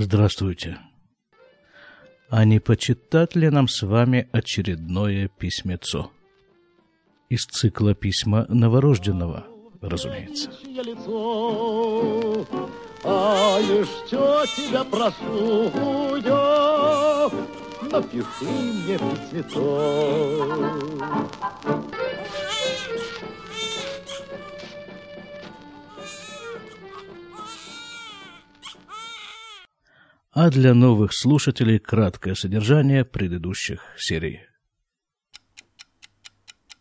Здравствуйте. А не почитать ли нам с вами очередное письмецо? Из цикла письма новорожденного, разумеется. а лишь тебя прошу я, напиши мне письмецо. А для новых слушателей краткое содержание предыдущих серий.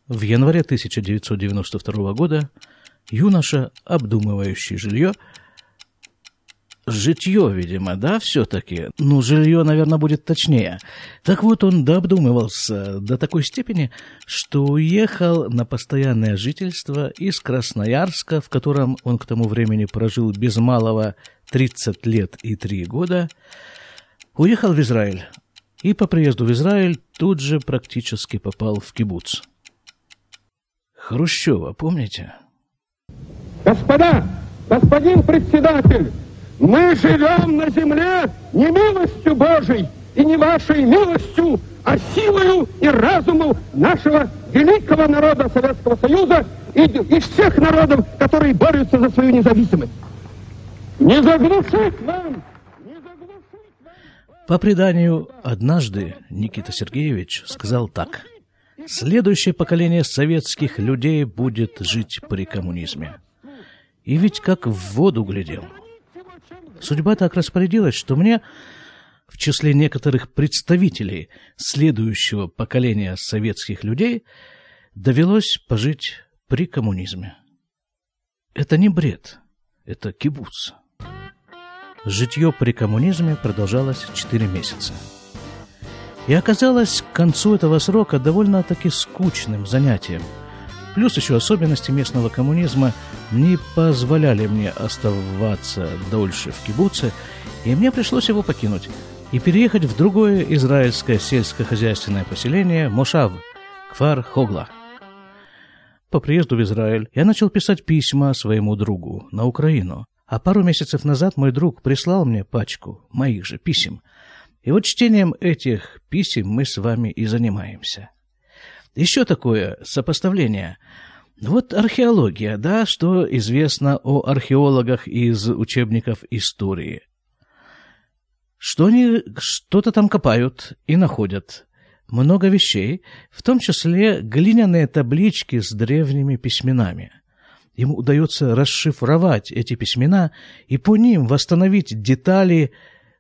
В январе 1992 года юноша, обдумывающий жилье, Житье, видимо, да, все-таки? Ну, жилье, наверное, будет точнее. Так вот, он дообдумывался до такой степени, что уехал на постоянное жительство из Красноярска, в котором он к тому времени прожил без малого 30 лет и 3 года, уехал в Израиль. И по приезду в Израиль тут же практически попал в кибуц. Хрущева, помните? Господа, господин председатель, мы живем на земле не милостью Божией и не вашей милостью, а силою и разумом нашего великого народа Советского Союза и, и всех народов, которые борются за свою независимость. Не заглушить вам! Не заглушить вам! По преданию, однажды Никита Сергеевич сказал так. Следующее поколение советских людей будет жить при коммунизме. И ведь как в воду глядел – Судьба так распорядилась, что мне в числе некоторых представителей следующего поколения советских людей довелось пожить при коммунизме. Это не бред, это кибуц. Житье при коммунизме продолжалось 4 месяца. И оказалось к концу этого срока довольно-таки скучным занятием – Плюс еще особенности местного коммунизма не позволяли мне оставаться дольше в кибуце, и мне пришлось его покинуть и переехать в другое израильское сельскохозяйственное поселение Мошав, Кфар Хогла. По приезду в Израиль я начал писать письма своему другу на Украину, а пару месяцев назад мой друг прислал мне пачку моих же писем. И вот чтением этих писем мы с вами и занимаемся – еще такое сопоставление. Вот археология, да, что известно о археологах из учебников истории. Что они что-то там копают и находят. Много вещей, в том числе глиняные таблички с древними письменами. Ему удается расшифровать эти письмена и по ним восстановить детали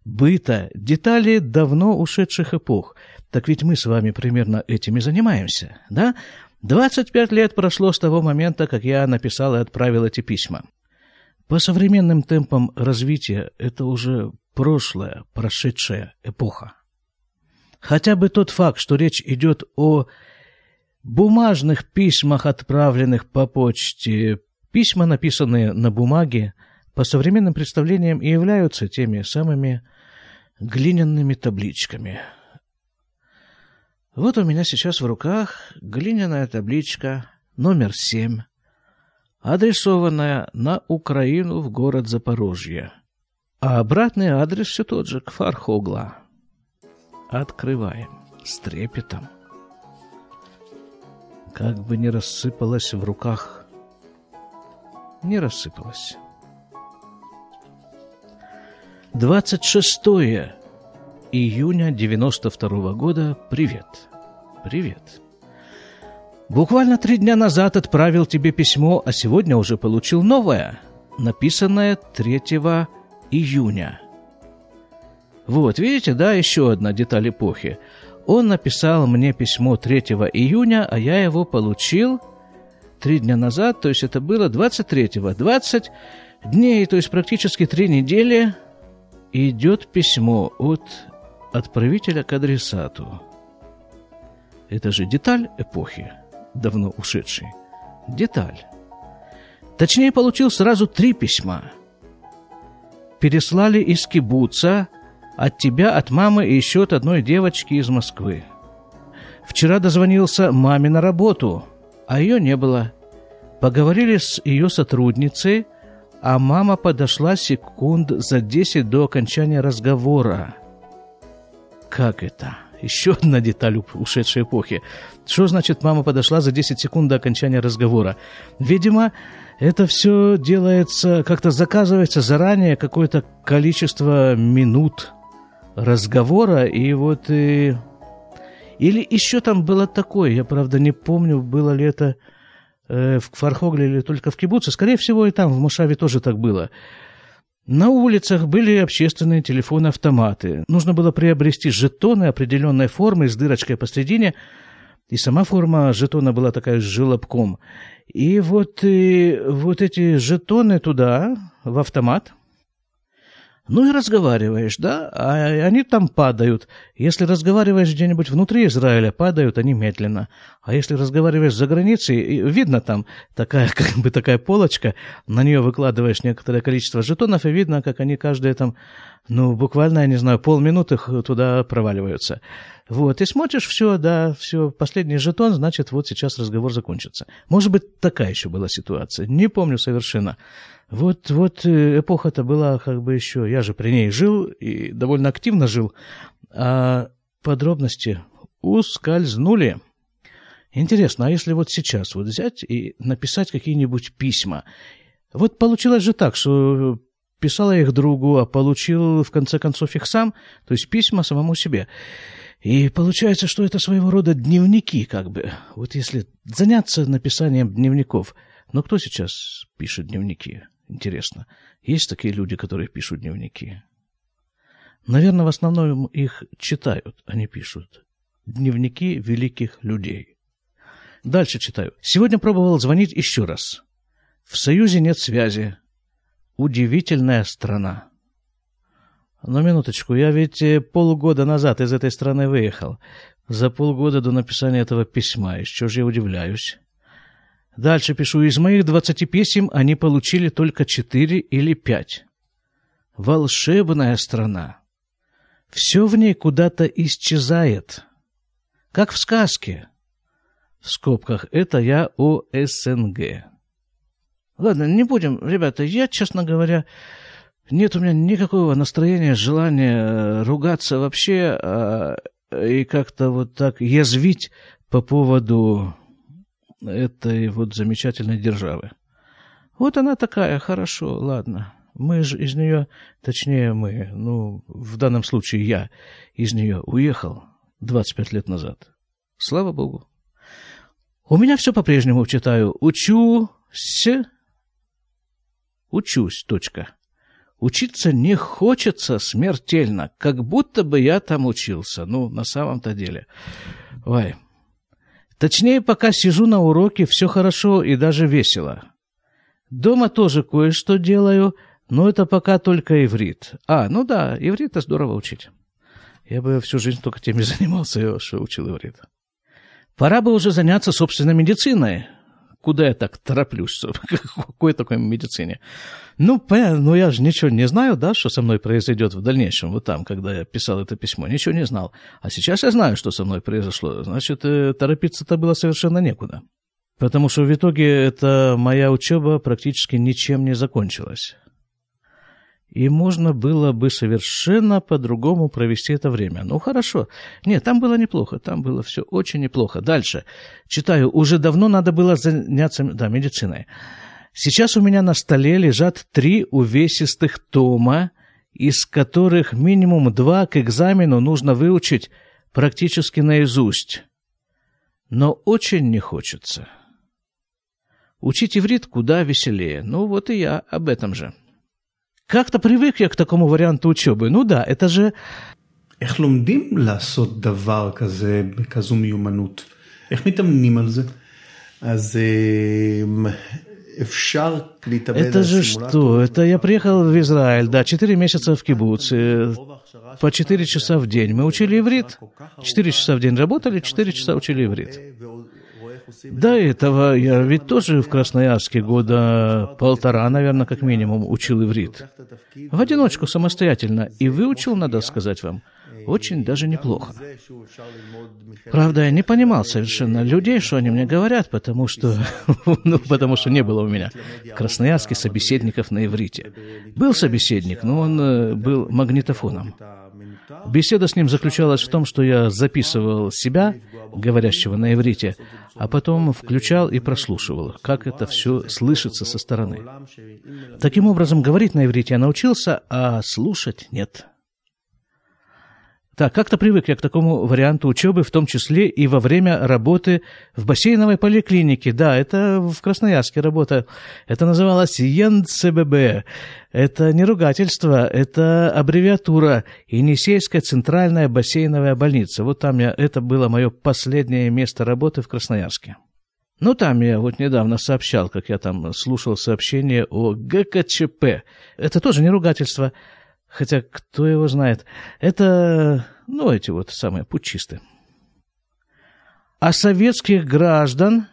быта, детали давно ушедших эпох – так ведь мы с вами примерно этим и занимаемся, да? 25 лет прошло с того момента, как я написал и отправил эти письма. По современным темпам развития это уже прошлая, прошедшая эпоха. Хотя бы тот факт, что речь идет о бумажных письмах, отправленных по почте, письма, написанные на бумаге, по современным представлениям и являются теми самыми глиняными табличками – вот у меня сейчас в руках глиняная табличка номер 7, адресованная на Украину в город Запорожье. А обратный адрес все тот же, к Фархогла. Открываем с трепетом. Как бы не рассыпалась в руках. Не рассыпалась. 26 июня 92 года. Привет. Привет. Буквально три дня назад отправил тебе письмо, а сегодня уже получил новое, написанное 3 июня. Вот, видите, да, еще одна деталь эпохи. Он написал мне письмо 3 июня, а я его получил три дня назад, то есть это было 23-го. 20 дней, то есть практически три недели, идет письмо от отправителя к адресату. Это же деталь эпохи, давно ушедшей. Деталь. Точнее, получил сразу три письма. Переслали из кибуца от тебя, от мамы и еще от одной девочки из Москвы. Вчера дозвонился маме на работу, а ее не было. Поговорили с ее сотрудницей, а мама подошла секунд за 10 до окончания разговора. Как это? Еще одна деталь ушедшей эпохи. Что значит мама подошла за 10 секунд до окончания разговора? Видимо, это все делается, как-то заказывается заранее какое-то количество минут разговора, и вот и... Или еще там было такое, я, правда, не помню, было ли это э, в Фархогле или только в Кибуце. Скорее всего, и там, в Мушаве тоже так было. На улицах были общественные телефоны-автоматы. Нужно было приобрести жетоны определенной формы с дырочкой посредине, и сама форма жетона была такая с желобком. И вот, и вот эти жетоны туда, в автомат, ну и разговариваешь, да, а они там падают. Если разговариваешь где-нибудь внутри Израиля, падают они медленно. А если разговариваешь за границей, видно там такая, как бы такая полочка, на нее выкладываешь некоторое количество жетонов, и видно, как они каждые там, ну, буквально, я не знаю, полминуты туда проваливаются. Вот, и смотришь, все, да, все, последний жетон, значит, вот сейчас разговор закончится. Может быть, такая еще была ситуация, не помню совершенно. Вот, вот э, эпоха-то была как бы еще, я же при ней жил и довольно активно жил, а подробности ускользнули. Интересно, а если вот сейчас вот взять и написать какие-нибудь письма? Вот получилось же так, что писал я их другу, а получил в конце концов их сам, то есть письма самому себе. И получается, что это своего рода дневники, как бы. Вот если заняться написанием дневников. Но кто сейчас пишет дневники? Интересно. Есть такие люди, которые пишут дневники? Наверное, в основном их читают, а не пишут. Дневники великих людей. Дальше читаю. Сегодня пробовал звонить еще раз. В Союзе нет связи. Удивительная страна. Но минуточку, я ведь э, полгода назад из этой страны выехал. За полгода до написания этого письма. Еще же я удивляюсь. Дальше пишу. Из моих двадцати писем они получили только четыре или пять. Волшебная страна. Все в ней куда-то исчезает. Как в сказке. В скобках это я о СНГ. Ладно, не будем, ребята, я, честно говоря, нет у меня никакого настроения, желания ругаться вообще а, и как-то вот так язвить по поводу этой вот замечательной державы. Вот она такая, хорошо, ладно. Мы же из нее, точнее мы, ну, в данном случае я из нее уехал 25 лет назад. Слава Богу. У меня все по-прежнему читаю. Учусь. Учусь, точка. Учиться не хочется смертельно, как будто бы я там учился. Ну, на самом-то деле. Ой, Точнее, пока сижу на уроке, все хорошо и даже весело. Дома тоже кое-что делаю, но это пока только иврит. А, ну да, иврит здорово учить. Я бы всю жизнь только теми занимался, что учил иврит. Пора бы уже заняться собственной медициной. Куда я так тороплюсь? Какой такой медицине? Ну, понятно, ну я же ничего не знаю, да, что со мной произойдет в дальнейшем, вот там, когда я писал это письмо, ничего не знал. А сейчас я знаю, что со мной произошло, значит, э, торопиться-то было совершенно некуда. Потому что в итоге эта моя учеба практически ничем не закончилась. И можно было бы совершенно по-другому провести это время. Ну, хорошо. Нет, там было неплохо, там было все очень неплохо. Дальше. Читаю. Уже давно надо было заняться да, медициной. Сейчас у меня на столе лежат три увесистых тома, из которых минимум два к экзамену нужно выучить практически наизусть. Но очень не хочется. Учить иврит куда веселее. Ну вот и я об этом же. Как-то привык я к такому варианту учебы. Ну да, это же... איך לומדים לעשות דבר כזה בכזו מיומנות? איך מתאמנים על זה? אז Это же что? Это я приехал в Израиль, да, четыре месяца в кибуце, по четыре часа в день. Мы учили иврит. Четыре часа в день работали, четыре часа учили иврит. До этого я ведь тоже в Красноярске года полтора, наверное, как минимум, учил иврит. В одиночку, самостоятельно. И выучил, надо сказать вам, очень даже неплохо. Правда, я не понимал совершенно людей, что они мне говорят, потому что, ну, потому что не было у меня в Красноярске собеседников на иврите. Был собеседник, но он э, был магнитофоном. Беседа с ним заключалась в том, что я записывал себя, говорящего на иврите, а потом включал и прослушивал, как это все слышится со стороны. Таким образом, говорить на иврите я научился, а слушать нет. Так, как-то привык я к такому варианту учебы, в том числе и во время работы в бассейновой поликлинике. Да, это в Красноярске работа. Это называлось ЕНЦББ. Это не ругательство, это аббревиатура Енисейская центральная бассейновая больница. Вот там я, это было мое последнее место работы в Красноярске. Ну, там я вот недавно сообщал, как я там слушал сообщение о ГКЧП. Это тоже не ругательство. Хотя, кто его знает. Это, ну, эти вот самые путчисты. А советских граждан,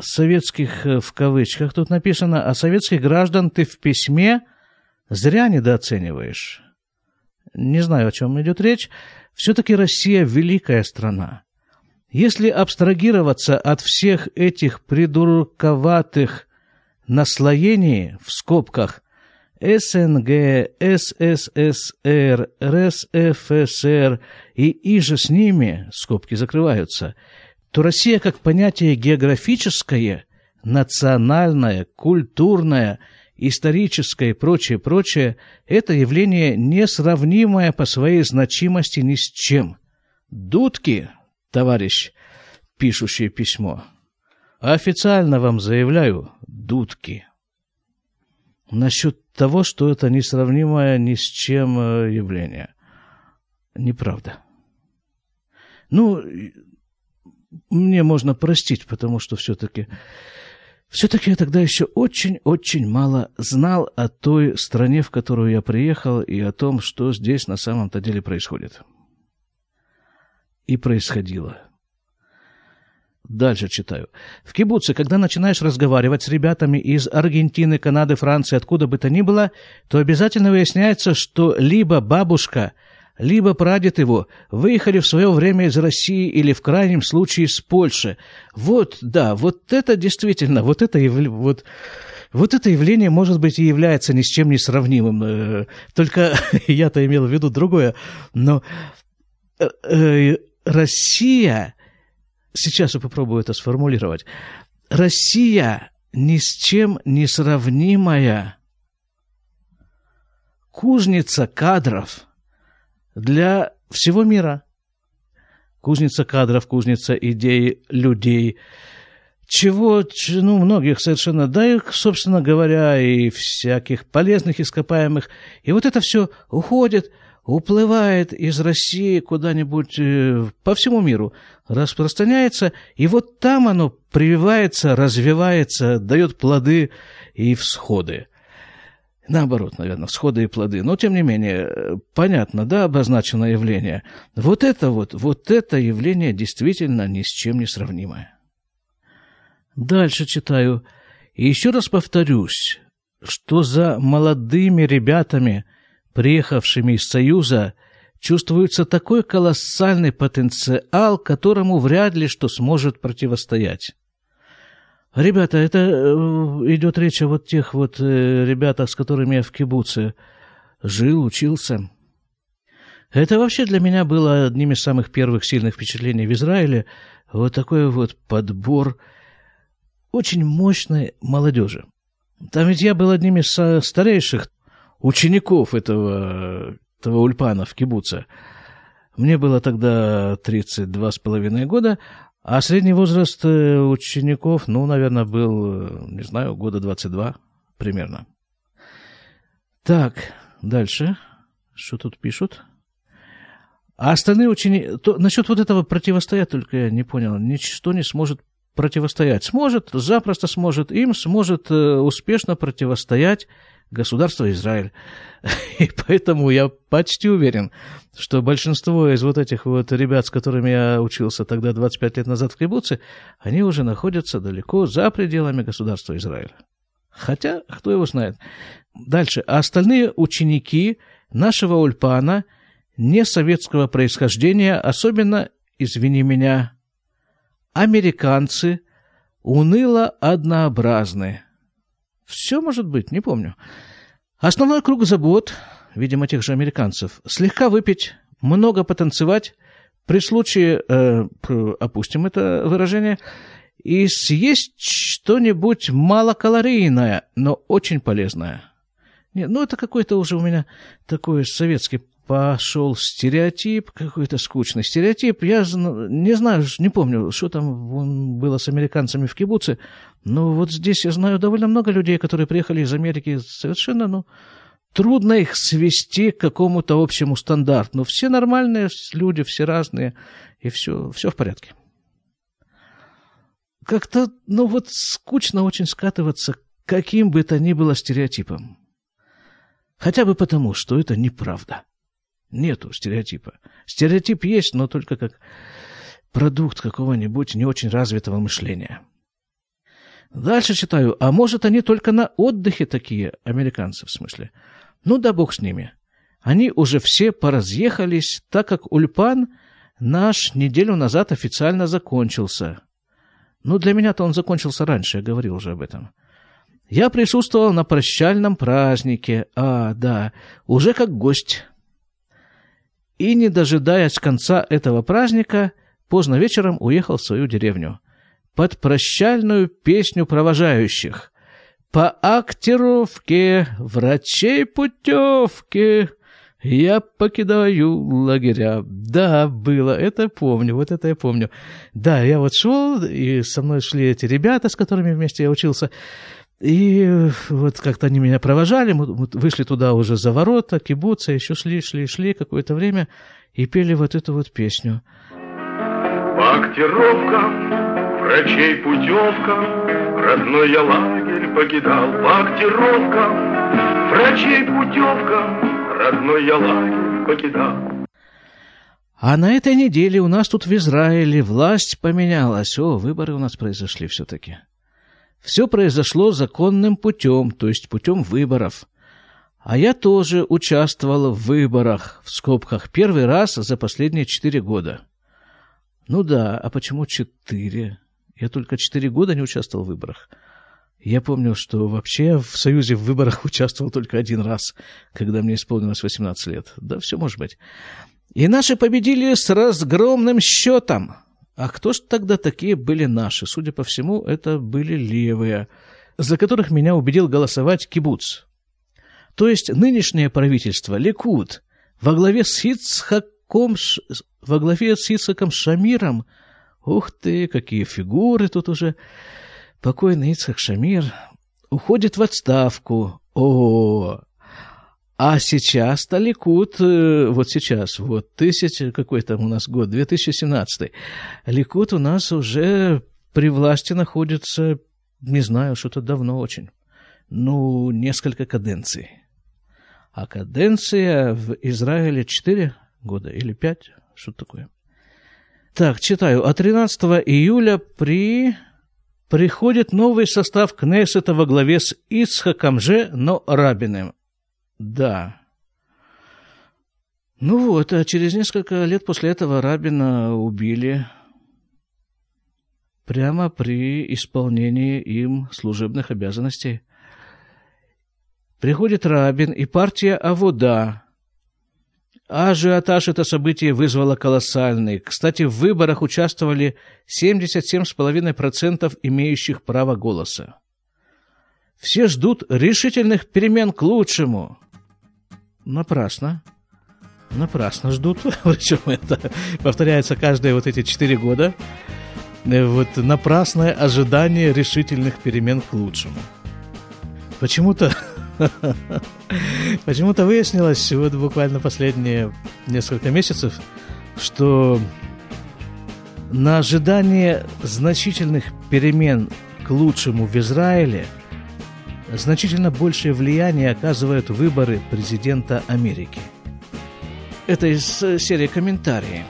советских э, в кавычках тут написано, а советских граждан ты в письме зря недооцениваешь. Не знаю, о чем идет речь. Все-таки Россия великая страна. Если абстрагироваться от всех этих придурковатых наслоений, в скобках, СНГ, СССР, РСФСР и иже с ними, скобки закрываются, то Россия как понятие географическое, национальное, культурное, историческое и прочее, прочее, это явление несравнимое по своей значимости ни с чем. Дудки, товарищ, пишущий письмо, официально вам заявляю, дудки. Насчет того, что это несравнимое ни с чем э, явление. Неправда. Ну, мне можно простить, потому что все-таки все-таки я тогда еще очень-очень мало знал о той стране, в которую я приехал, и о том, что здесь на самом-то деле происходит. И происходило. Дальше читаю. В кибуце, когда начинаешь разговаривать с ребятами из Аргентины, Канады, Франции, откуда бы то ни было, то обязательно выясняется, что либо бабушка, либо прадед его выехали в свое время из России или в крайнем случае из Польши. Вот, да, вот это действительно, вот это, вот, вот это явление, может быть, и является ни с чем не сравнимым. Э, только я-то имел в виду другое. Но э, э, Россия сейчас я попробую это сформулировать. Россия ни с чем не сравнимая кузница кадров для всего мира. Кузница кадров, кузница идей, людей, чего, ну, многих совершенно, да и, собственно говоря, и всяких полезных ископаемых. И вот это все уходит – уплывает из России куда-нибудь э, по всему миру, распространяется, и вот там оно прививается, развивается, дает плоды и всходы. Наоборот, наверное, всходы и плоды. Но, тем не менее, понятно, да, обозначено явление. Вот это вот, вот это явление действительно ни с чем не сравнимое. Дальше читаю. И еще раз повторюсь, что за молодыми ребятами – приехавшими из Союза, чувствуется такой колоссальный потенциал, которому вряд ли что сможет противостоять. Ребята, это э, идет речь о вот тех вот э, ребятах, с которыми я в кибуце жил, учился. Это вообще для меня было одним из самых первых сильных впечатлений в Израиле. Вот такой вот подбор очень мощной молодежи. Там ведь я был одним из старейших учеников этого, этого ульпана в кибуце. Мне было тогда 32 с половиной года, а средний возраст э, учеников, ну, наверное, был, не знаю, года 22 примерно. Так, дальше. Что тут пишут? А остальные ученики... Насчет вот этого противостоять только я не понял. Ничто не сможет противостоять. Сможет, запросто сможет. Им сможет э, успешно противостоять государство Израиль. И поэтому я почти уверен, что большинство из вот этих вот ребят, с которыми я учился тогда 25 лет назад в Кибуце, они уже находятся далеко за пределами государства Израиль. Хотя, кто его знает. Дальше. А остальные ученики нашего Ульпана не советского происхождения, особенно, извини меня, американцы уныло однообразны. Все может быть, не помню. Основной круг забот, видимо, тех же американцев, слегка выпить, много потанцевать, при случае, э, опустим это выражение, и съесть что-нибудь малокалорийное, но очень полезное. Нет, ну это какой-то уже у меня такой советский пошел стереотип, какой-то скучный стереотип. Я не знаю, не помню, что там было с американцами в кибуце, но вот здесь я знаю довольно много людей, которые приехали из Америки совершенно, ну, трудно их свести к какому-то общему стандарту. Но все нормальные люди, все разные, и все, все в порядке. Как-то, ну вот, скучно очень скатываться каким бы то ни было стереотипом. Хотя бы потому, что это неправда. Нету стереотипа. Стереотип есть, но только как продукт какого-нибудь не очень развитого мышления. Дальше читаю. А может, они только на отдыхе такие, американцы в смысле? Ну да бог с ними. Они уже все поразъехались, так как Ульпан наш неделю назад официально закончился. Ну, для меня-то он закончился раньше, я говорил уже об этом. Я присутствовал на прощальном празднике, а, да, уже как гость и, не дожидаясь конца этого праздника, поздно вечером уехал в свою деревню под прощальную песню провожающих. По актировке, врачей путевки, я покидаю лагеря. Да, было, это помню, вот это я помню. Да, я вот шел, и со мной шли эти ребята, с которыми вместе я учился. И вот как-то они меня провожали, мы вышли туда уже за ворота, кибуца, еще шли, шли, шли какое-то время и пели вот эту вот песню. Бактировка, врачей путевка, родной я лагерь покидал. Бактировка, врачей путевка, родной я лагерь покидал. А на этой неделе у нас тут в Израиле власть поменялась. О, выборы у нас произошли все-таки. Все произошло законным путем, то есть путем выборов. А я тоже участвовал в выборах, в скобках, первый раз за последние четыре года. Ну да, а почему четыре? Я только четыре года не участвовал в выборах. Я помню, что вообще в Союзе в выборах участвовал только один раз, когда мне исполнилось 18 лет. Да все может быть. И наши победили с разгромным счетом. А кто ж тогда такие были наши? Судя по всему, это были левые, за которых меня убедил голосовать кибуц. То есть нынешнее правительство, Ликуд, во главе с Ицхаком, во главе с Ицхаком Шамиром, ух ты, какие фигуры тут уже, покойный Ицхак Шамир, уходит в отставку. О, а сейчас Ликут, э, вот сейчас, вот тысяча, какой там у нас год, 2017, Ликут у нас уже при власти находится, не знаю, что-то давно очень, ну, несколько каденций. А каденция в Израиле 4 года или 5, что такое. Так, читаю. А 13 июля при... приходит новый состав Кнессета во главе с Ицхаком же, но Рабиным. Да. Ну вот, а через несколько лет после этого Рабина убили прямо при исполнении им служебных обязанностей. Приходит Рабин и партия Авода. Ажиотаж это событие вызвало колоссальный. Кстати, в выборах участвовали 77,5% имеющих право голоса. Все ждут решительных перемен к лучшему. Напрасно. Напрасно ждут. Причем это повторяется каждые вот эти четыре года. Э, вот напрасное ожидание решительных перемен к лучшему. Почему-то Почему-то выяснилось вот буквально последние несколько месяцев, что на ожидание значительных перемен к лучшему в Израиле – значительно большее влияние оказывают выборы президента Америки. Это из э, серии комментариев.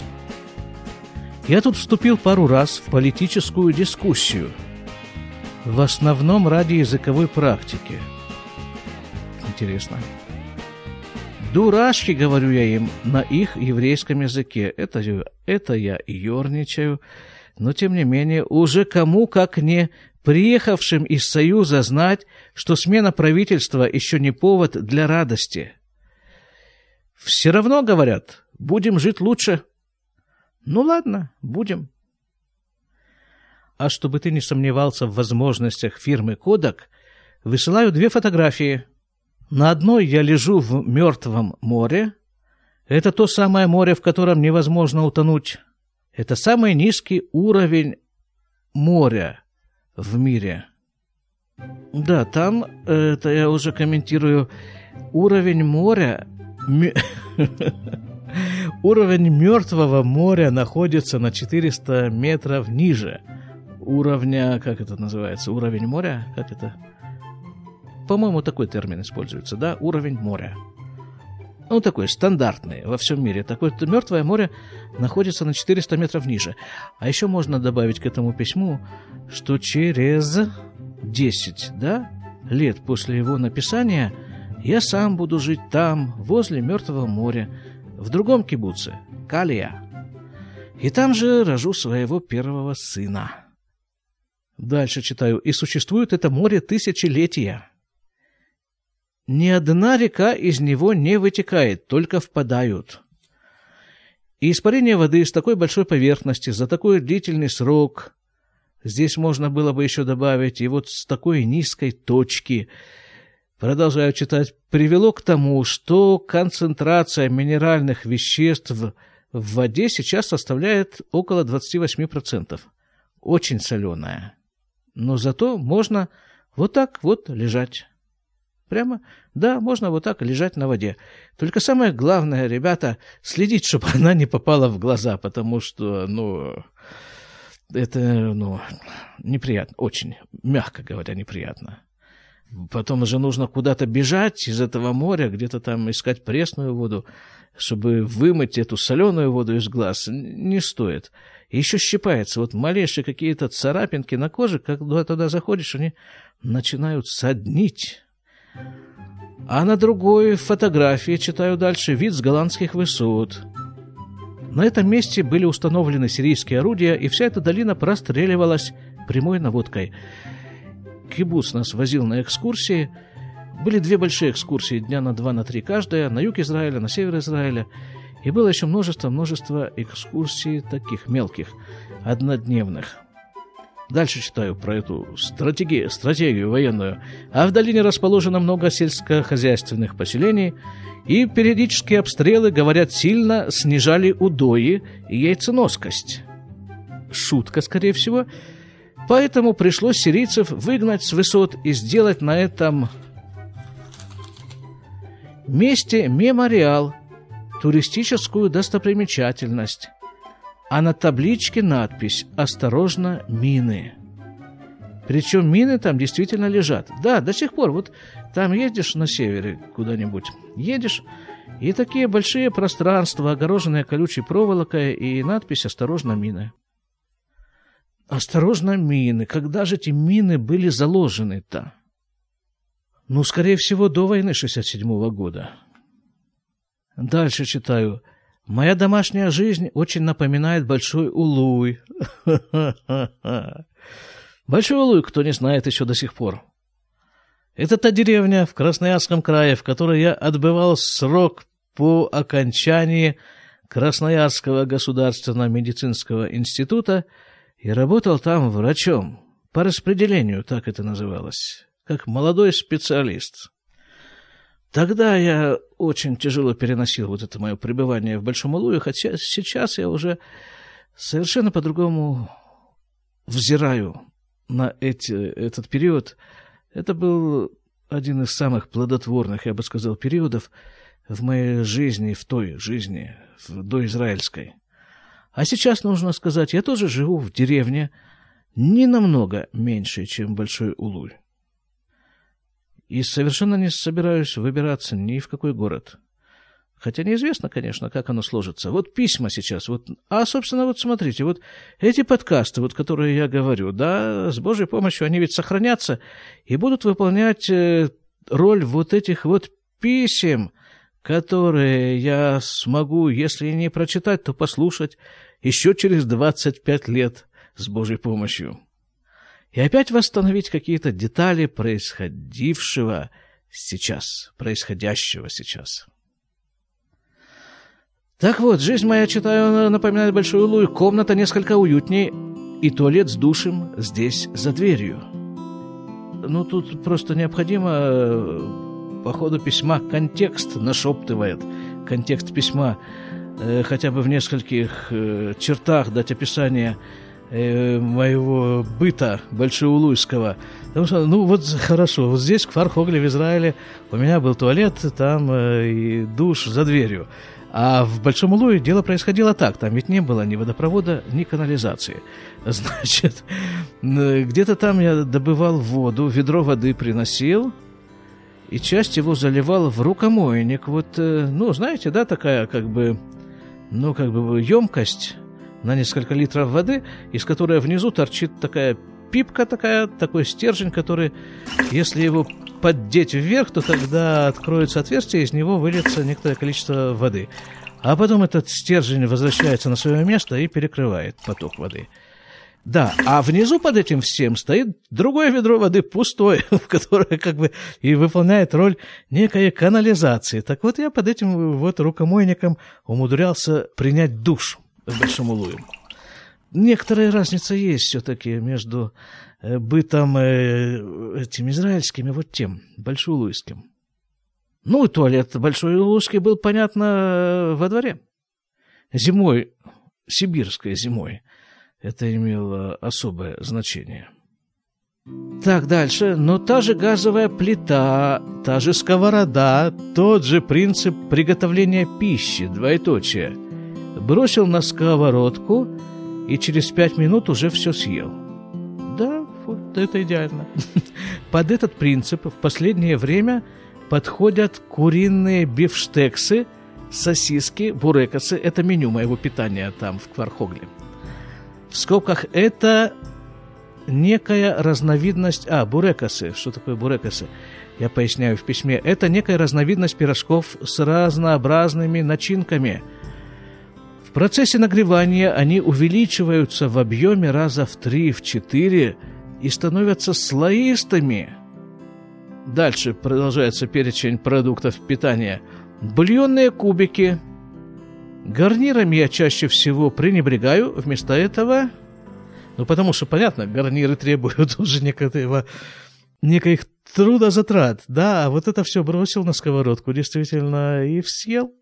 Я тут вступил пару раз в политическую дискуссию, в основном ради языковой практики. Интересно. Дурашки, говорю я им, на их еврейском языке. Это, это я ерничаю. Но, тем не менее, уже кому, как не приехавшим из Союза, знать, что смена правительства еще не повод для радости. Все равно, говорят, будем жить лучше. Ну ладно, будем. А чтобы ты не сомневался в возможностях фирмы «Кодак», высылаю две фотографии. На одной я лежу в мертвом море. Это то самое море, в котором невозможно утонуть. Это самый низкий уровень моря в мире. Да, там, это я уже комментирую, уровень моря... Уровень мертвого моря находится на 400 метров ниже уровня, как это называется, уровень моря, как это? По-моему, такой термин используется, да, уровень моря. Ну, такой стандартный во всем мире. Такое мертвое море находится на 400 метров ниже. А еще можно добавить к этому письму, что через 10 да, лет после его написания я сам буду жить там, возле Мертвого моря, в другом кибуце, Калия. И там же рожу своего первого сына. Дальше читаю. «И существует это море тысячелетия. Ни одна река из него не вытекает, только впадают. И испарение воды с такой большой поверхности за такой длительный срок, здесь можно было бы еще добавить, и вот с такой низкой точки, продолжаю читать, привело к тому, что концентрация минеральных веществ в воде сейчас составляет около 28%. Очень соленая. Но зато можно вот так вот лежать. Прямо, да, можно вот так лежать на воде. Только самое главное, ребята, следить, чтобы она не попала в глаза, потому что, ну, это, ну, неприятно, очень, мягко говоря, неприятно. Потом уже нужно куда-то бежать из этого моря, где-то там искать пресную воду, чтобы вымыть эту соленую воду из глаз. Не стоит. еще щипается. Вот малейшие какие-то царапинки на коже, когда туда заходишь, они начинают соднить. А на другой фотографии, читаю дальше, вид с голландских высот. На этом месте были установлены сирийские орудия, и вся эта долина простреливалась прямой наводкой. Кибуц нас возил на экскурсии. Были две большие экскурсии, дня на два, на три каждая, на юг Израиля, на север Израиля. И было еще множество-множество экскурсий таких мелких, однодневных. Дальше читаю про эту стратегию, стратегию военную. А в долине расположено много сельскохозяйственных поселений, и периодические обстрелы, говорят, сильно снижали удои и яйценоскость. Шутка, скорее всего. Поэтому пришлось сирийцев выгнать с высот и сделать на этом месте мемориал, туристическую достопримечательность а на табличке надпись «Осторожно, мины». Причем мины там действительно лежат. Да, до сих пор. Вот там едешь на севере куда-нибудь, едешь, и такие большие пространства, огороженные колючей проволокой, и надпись «Осторожно, мины». Осторожно, мины. Когда же эти мины были заложены-то? Ну, скорее всего, до войны 67 -го года. Дальше читаю – Моя домашняя жизнь очень напоминает Большой Улуй. Большой Улуй, кто не знает еще до сих пор. Это та деревня в Красноярском крае, в которой я отбывал срок по окончании Красноярского государственного медицинского института и работал там врачом. По распределению, так это называлось, как молодой специалист. Тогда я очень тяжело переносил вот это мое пребывание в Большом Улуе, хотя сейчас я уже совершенно по-другому взираю на эти, этот период. Это был один из самых плодотворных, я бы сказал, периодов в моей жизни, в той жизни, в доизраильской. А сейчас, нужно сказать, я тоже живу в деревне, не намного меньше, чем Большой Улуй. И совершенно не собираюсь выбираться ни в какой город. Хотя неизвестно, конечно, как оно сложится. Вот письма сейчас. Вот, а, собственно, вот смотрите, вот эти подкасты, вот, которые я говорю, да, с Божьей помощью они ведь сохранятся и будут выполнять э, роль вот этих вот писем, которые я смогу, если не прочитать, то послушать еще через 25 лет с Божьей помощью. И опять восстановить какие-то детали происходившего сейчас, происходящего сейчас. Так вот, жизнь моя, читаю, напоминает большую лую. Комната несколько уютнее, и туалет с душем здесь за дверью. Ну, тут просто необходимо э, по ходу письма контекст нашептывает. Контекст письма э, хотя бы в нескольких э, чертах дать описание э, моего быта большеулуйского. Потому что, ну вот хорошо, вот здесь, в Фархогле, в Израиле, у меня был туалет, там э, и душ за дверью. А в Большом Улуе дело происходило так. Там ведь не было ни водопровода, ни канализации. Значит, где-то там я добывал воду, ведро воды приносил, и часть его заливал в рукомойник. Вот, э, ну, знаете, да, такая как бы, ну, как бы емкость на несколько литров воды, из которой внизу торчит такая пипка такая, такой стержень, который, если его поддеть вверх, то тогда откроется отверстие, из него выльется некоторое количество воды. А потом этот стержень возвращается на свое место и перекрывает поток воды. Да, а внизу под этим всем стоит другое ведро воды пустое, которое как бы и выполняет роль некой канализации. Так вот я под этим вот рукомойником умудрялся принять душ в Большом Улуе. Некоторая разница есть все-таки между Э, бытом э, этим израильским и вот тем, большоулуйским. Ну, и туалет большой улуйский был, понятно, во дворе. Зимой, сибирской зимой, это имело особое значение. Так, дальше. Но та же газовая плита, та же сковорода, тот же принцип приготовления пищи, двоеточие. Бросил на сковородку и через пять минут уже все съел. Да, вот это идеально. Под этот принцип в последнее время подходят куриные бифштексы, сосиски, бурекосы. Это меню моего питания там, в Квархогле. В скобках это некая разновидность... А, бурекосы. Что такое бурекосы? Я поясняю в письме. Это некая разновидность пирожков с разнообразными начинками – процессе нагревания они увеличиваются в объеме раза в 3-4 и становятся слоистыми. Дальше продолжается перечень продуктов питания. Бульонные кубики. Гарнирами я чаще всего пренебрегаю. Вместо этого... Ну, потому что, понятно, гарниры требуют уже некоего, неких трудозатрат. Да, а вот это все бросил на сковородку, действительно, и съел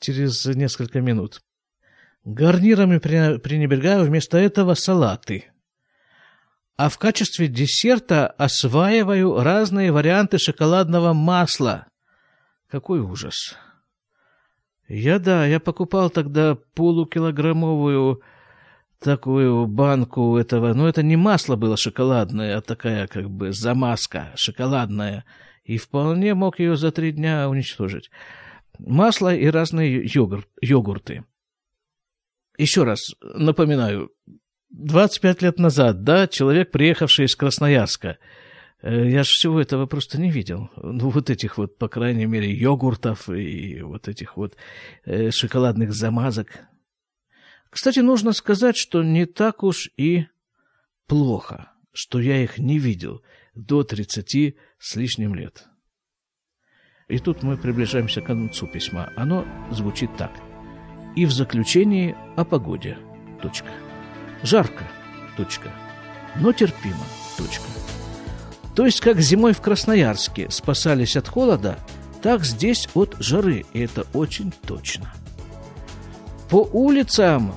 через несколько минут. Гарнирами пренебрегаю вместо этого салаты. А в качестве десерта осваиваю разные варианты шоколадного масла. Какой ужас. Я, да, я покупал тогда полукилограммовую такую банку этого, но это не масло было шоколадное, а такая как бы замазка шоколадная, и вполне мог ее за три дня уничтожить. Масло и разные йогурт, йогурты. Еще раз напоминаю, 25 лет назад, да, человек, приехавший из Красноярска, э, я же всего этого просто не видел. Ну, вот этих вот, по крайней мере, йогуртов и вот этих вот э, шоколадных замазок. Кстати, нужно сказать, что не так уж и плохо, что я их не видел до 30 с лишним лет. И тут мы приближаемся к концу письма. Оно звучит так – и в заключении о погоде. Точка. Жарко. Точка. Но терпимо. Точка. То есть, как зимой в Красноярске спасались от холода, так здесь от жары, и это очень точно. По улицам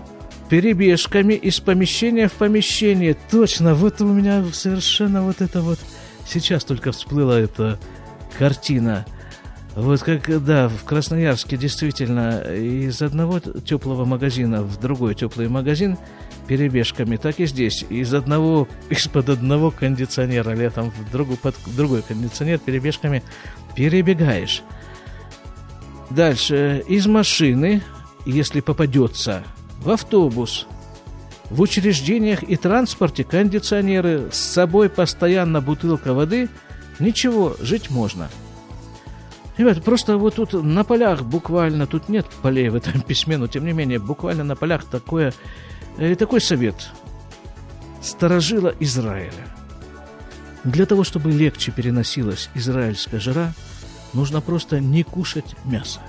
перебежками из помещения в помещение. Точно, вот у меня совершенно вот это вот... Сейчас только всплыла эта картина вот как, да, в Красноярске действительно из одного теплого магазина в другой теплый магазин перебежками, так и здесь. Из одного, из-под одного кондиционера летом в другой, под другой кондиционер перебежками перебегаешь. Дальше. Из машины, если попадется, в автобус, в учреждениях и транспорте кондиционеры, с собой постоянно бутылка воды, ничего, жить можно – Ребята, просто вот тут на полях буквально, тут нет полей в этом письме, но тем не менее, буквально на полях такое, э, такой совет. Сторожила Израиля. Для того, чтобы легче переносилась израильская жара, нужно просто не кушать мясо.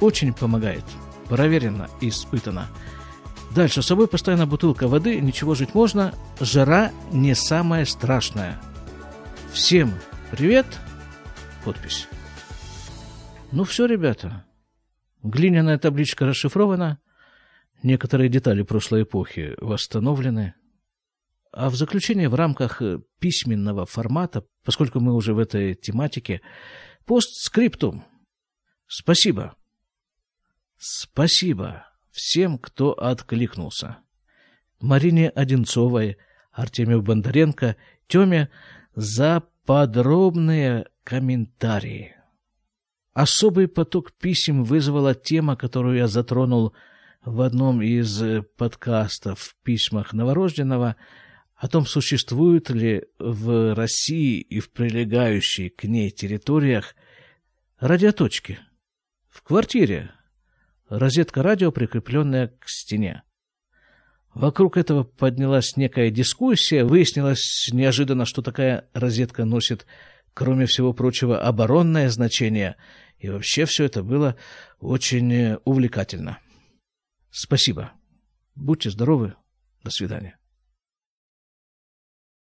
Очень помогает. Проверено и испытано. Дальше, с собой постоянно бутылка воды, ничего жить можно. Жара не самое страшное. Всем привет. Подпись. Ну все, ребята. Глиняная табличка расшифрована. Некоторые детали прошлой эпохи восстановлены. А в заключение в рамках письменного формата, поскольку мы уже в этой тематике, постскриптум. Спасибо. Спасибо всем, кто откликнулся. Марине Одинцовой, Артемию Бондаренко, Теме за подробные комментарии. Особый поток писем вызвала тема, которую я затронул в одном из подкастов в письмах новорожденного о том, существуют ли в России и в прилегающей к ней территориях радиоточки. В квартире розетка радио, прикрепленная к стене. Вокруг этого поднялась некая дискуссия. Выяснилось неожиданно, что такая розетка носит, кроме всего прочего, оборонное значение. И вообще все это было очень увлекательно. Спасибо. Будьте здоровы. До свидания.